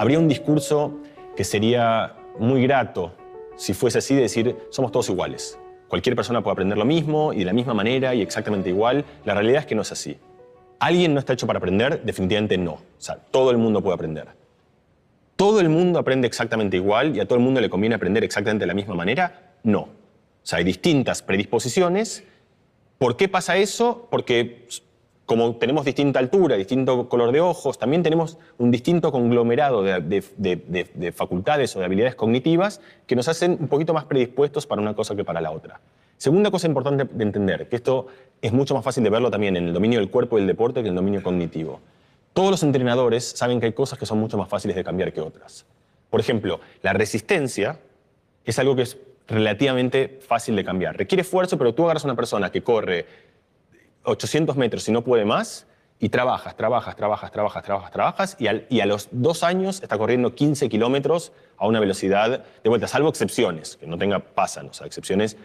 habría un discurso que sería muy grato si fuese así, de decir, somos todos iguales. Cualquier persona puede aprender lo mismo y de la misma manera y exactamente igual. La realidad es que no es así. ¿Alguien no está hecho para aprender? Definitivamente no. O sea, todo el mundo puede aprender. ¿Todo el mundo aprende exactamente igual y a todo el mundo le conviene aprender exactamente de la misma manera? No. O sea, hay distintas predisposiciones. ¿Por qué pasa eso? Porque como tenemos distinta altura, distinto color de ojos, también tenemos un distinto conglomerado de, facultades o de habilidades cognitivas que nos hacen un poquito más predispuestos para una cosa que para la otra. Segunda cosa importante de entender, que esto es mucho más fácil de verlo también en el dominio del cuerpo y del deporte que en el dominio cognitivo. Todos los entrenadores saben que hay cosas que son mucho más fáciles de cambiar que otras. Por ejemplo, la resistencia es algo que es relativamente fácil de cambiar. Requiere esfuerzo, pero tú agarras a una persona que corre 800 metros y no puede más, y trabajas, trabajas, trabajas, trabajas, trabajas, trabajas, y, y, a los dos años está corriendo 15 kilómetros a una velocidad de vuelta, salvo excepciones, que no tenga, pasan, o sea, excepciones,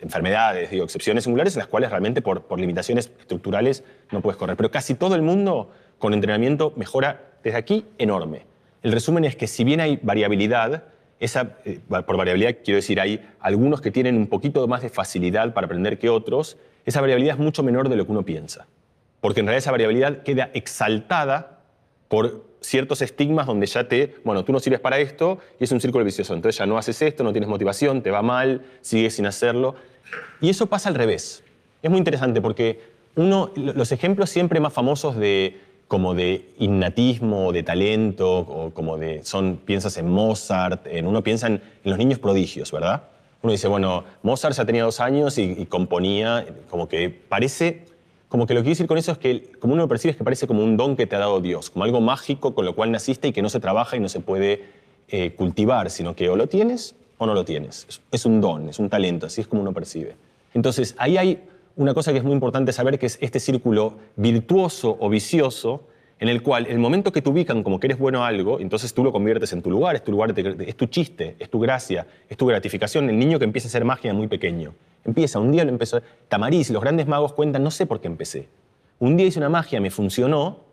enfermedades, digo, excepciones singulares en las cuales realmente por, limitaciones estructurales no puedes correr. Pero casi todo el mundo con entrenamiento mejora desde aquí enorme. El resumen es que si bien hay variabilidad, eh, por variabilidad quiero decir, hay algunos que tienen un poquito más de facilidad para aprender que otros, esa variabilidad es mucho menor de lo que uno piensa. Porque en realidad esa variabilidad queda exaltada por ciertos estigmas donde ya te, bueno, tú no sirves para esto y es un círculo vicioso. Entonces ya no haces esto, no tienes motivación, te va mal, sigues sin hacerlo. Y eso pasa al revés. Es muy interesante porque uno, los ejemplos siempre más famosos de como de innatismo, de talento, o como de, son, piensas en Mozart, en, uno piensa en los niños prodigios, ¿verdad? Uno dice, bueno, Mozart ya tenía dos años y, componía, como que parece, como que lo que quiero decir con eso es que, como uno lo percibe, es que parece como un don que te ha dado Dios, como algo mágico con lo cual naciste y que no se trabaja y no se puede eh, cultivar, sino que o lo tienes o no lo tienes. Es, un don, es un talento, así es como uno percibe. Entonces, ahí hay una cosa que es muy importante saber, que es este círculo virtuoso o vicioso en el cual el momento que te ubican como que eres bueno a algo, entonces tú lo conviertes en tu lugar, es tu lugar, es tu chiste, es tu gracia, es tu gratificación. El niño que empieza a hacer magia muy pequeño. Empieza, un día lo empezó. Tamariz, los grandes magos cuentan, no sé por qué empecé. Un día hice una magia, me funcionó,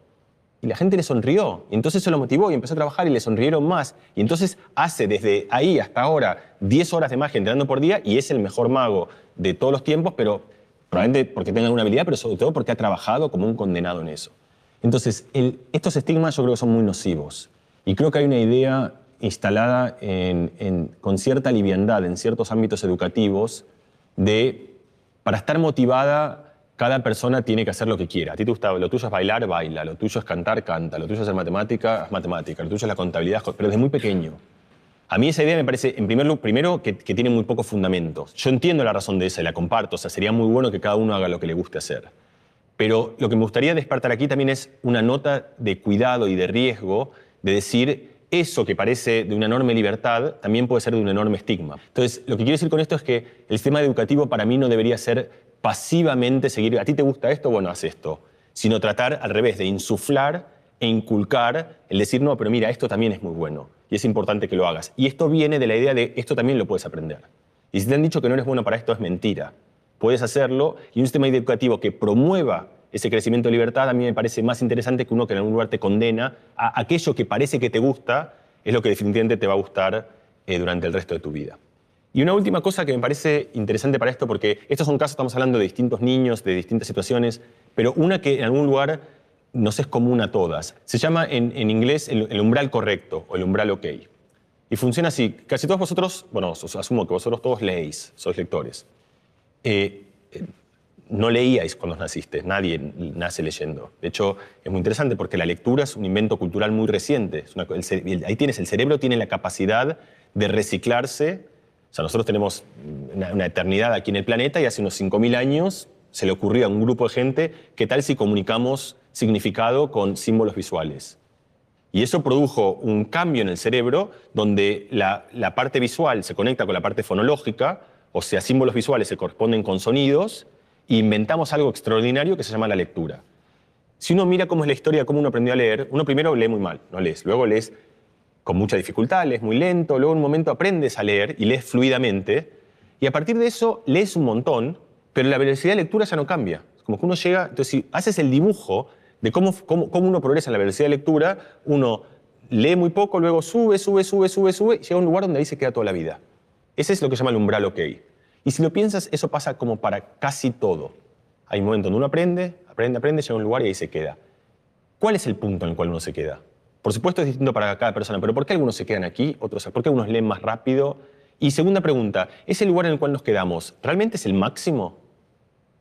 y la gente le sonrió. Entonces se lo motivó y empezó a trabajar y le sonrieron más. Y entonces hace desde ahí hasta ahora 10 horas de magia entrenando por día y es el mejor mago de todos los tiempos, pero probablemente porque tenga alguna habilidad, pero sobre todo porque ha trabajado como un condenado en eso. Entonces, estos estigmas yo creo que son muy nocivos. Y creo que hay una idea instalada con cierta liviandad en ciertos ámbitos educativos de, para estar motivada, cada persona tiene que hacer lo que quiera. A ti te gusta, lo tuyo es bailar, baila, lo tuyo es cantar, canta, lo tuyo es hacer matemática, es matemática, lo tuyo es la contabilidad, pero desde muy pequeño. A mí esa idea me parece, en primer lugar, primero, que, que tiene muy pocos fundamentos. Yo entiendo la razón de esa y la comparto, o sea, sería muy bueno que cada uno haga lo que le guste hacer. Pero lo que me gustaría despertar aquí también es una nota de cuidado y de riesgo de decir eso que parece de una enorme libertad también puede ser de un enorme estigma. Entonces, lo que quiero decir con esto es que el sistema educativo para mí no debería ser pasivamente seguir, a ti te gusta esto, bueno, haz esto, sino tratar al revés, de insuflar e inculcar el decir, no, pero mira, esto también es muy bueno y es importante que lo hagas. Y esto viene de la idea de esto también lo puedes aprender. Y si te han dicho que no eres bueno para esto, es mentira puedes hacerlo y un sistema educativo que promueva ese crecimiento de libertad a mí me parece más interesante que uno que en algún lugar te condena a aquello que parece que te gusta, es lo que definitivamente te va a gustar eh, durante el resto de tu vida. Y una última cosa que me parece interesante para esto, porque estos son casos, estamos hablando de distintos niños, de distintas situaciones, pero una que en algún lugar nos es común a todas. Se llama en, inglés el, el, umbral correcto o el umbral ok. Y funciona así. Casi todos vosotros, bueno, asumo que vosotros todos leéis, sois lectores. Eh, no leíais cuando naciste, nadie nace leyendo. De hecho, es muy interesante porque la lectura es un invento cultural muy reciente. ahí tienes, el cerebro tiene la capacidad de reciclarse. O sea, nosotros tenemos una, eternidad aquí en el planeta y hace unos 5.000 años se le ocurrió a un grupo de gente qué tal si comunicamos significado con símbolos visuales. Y eso produjo un cambio en el cerebro donde la, la parte visual se conecta con la parte fonológica, o sea, símbolos visuales se corresponden con sonidos, e inventamos algo extraordinario que se llama la lectura. Si uno mira cómo es la historia de cómo uno aprendió a leer, uno primero lee muy mal, no lees, luego lees con mucha dificultad, lees muy lento, luego en un momento aprendes a leer y lees fluidamente, y a partir de eso lees un montón, pero la velocidad de lectura ya no cambia. Como que uno llega, entonces si haces el dibujo de cómo, cómo, cómo uno progresa en la velocidad de lectura, uno lee muy poco, luego sube, sube, sube, sube, sube, y llega a un lugar donde ahí se queda toda la vida. Ese es lo que se llama el umbral OK. Y si lo piensas, eso pasa como para casi todo. Hay un momento donde uno aprende, aprende, aprende, llega a un lugar y ahí se queda. ¿Cuál es el punto en el cual uno se queda? Por supuesto es distinto para cada persona, pero ¿por qué algunos se quedan aquí, otros ¿Por qué algunos leen más rápido? Y segunda pregunta, ¿ese lugar en el cual nos quedamos realmente es el máximo?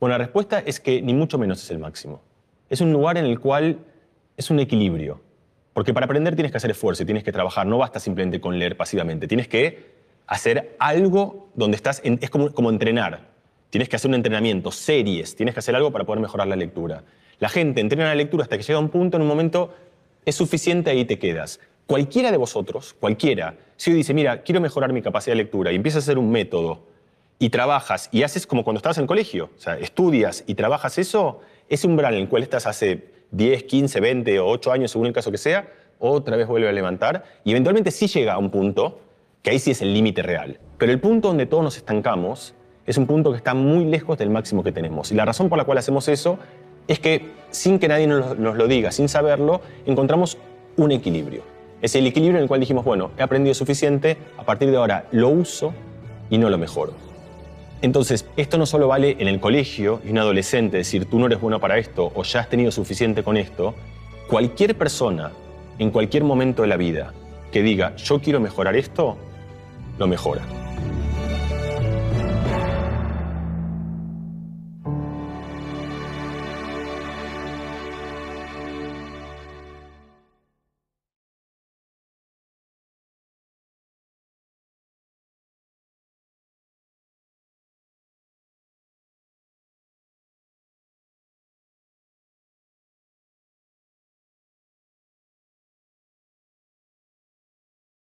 Bueno, la respuesta es que ni mucho menos es el máximo. Es un lugar en el cual es un equilibrio. Porque para aprender tienes que hacer esfuerzo tienes que trabajar, no basta simplemente con leer pasivamente, tienes que hacer algo donde estás, es como, entrenar. Tienes que hacer un entrenamiento, series, tienes que hacer algo para poder mejorar la lectura. La gente entrena la lectura hasta que llega a un punto, en un momento es suficiente, ahí te quedas. Cualquiera de vosotros, cualquiera, si hoy dice, mira, quiero mejorar mi capacidad de lectura y empiezas a hacer un método y trabajas y haces como cuando estabas en el colegio, o sea, estudias y trabajas eso, ese umbral en el cual estás hace 10, 15, 20 o 8 años, según el caso que sea, otra vez vuelve a levantar y eventualmente sí llega a un punto que ahí sí es el límite real. Pero el punto donde todos nos estancamos es un punto que está muy lejos del máximo que tenemos. Y la razón por la cual hacemos eso es que sin que nadie nos, lo diga, sin saberlo, encontramos un equilibrio. Es el equilibrio en el cual dijimos, bueno, he aprendido suficiente, a partir de ahora lo uso y no lo mejoro. Entonces, esto no solo vale en el colegio y un adolescente decir, tú no eres bueno para esto o ya has tenido suficiente con esto. Cualquier persona, en cualquier momento de la vida, que diga, yo quiero mejorar esto, lo mejora.